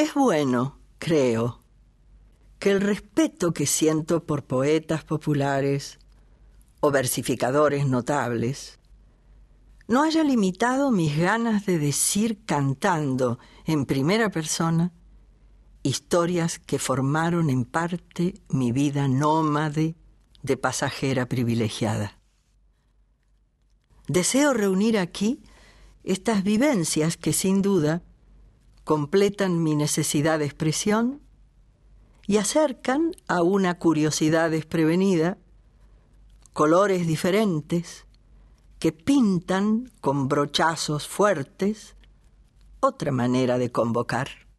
Es bueno, creo, que el respeto que siento por poetas populares o versificadores notables no haya limitado mis ganas de decir cantando en primera persona historias que formaron en parte mi vida nómade de pasajera privilegiada. Deseo reunir aquí estas vivencias que sin duda completan mi necesidad de expresión y acercan a una curiosidad desprevenida colores diferentes que pintan con brochazos fuertes otra manera de convocar.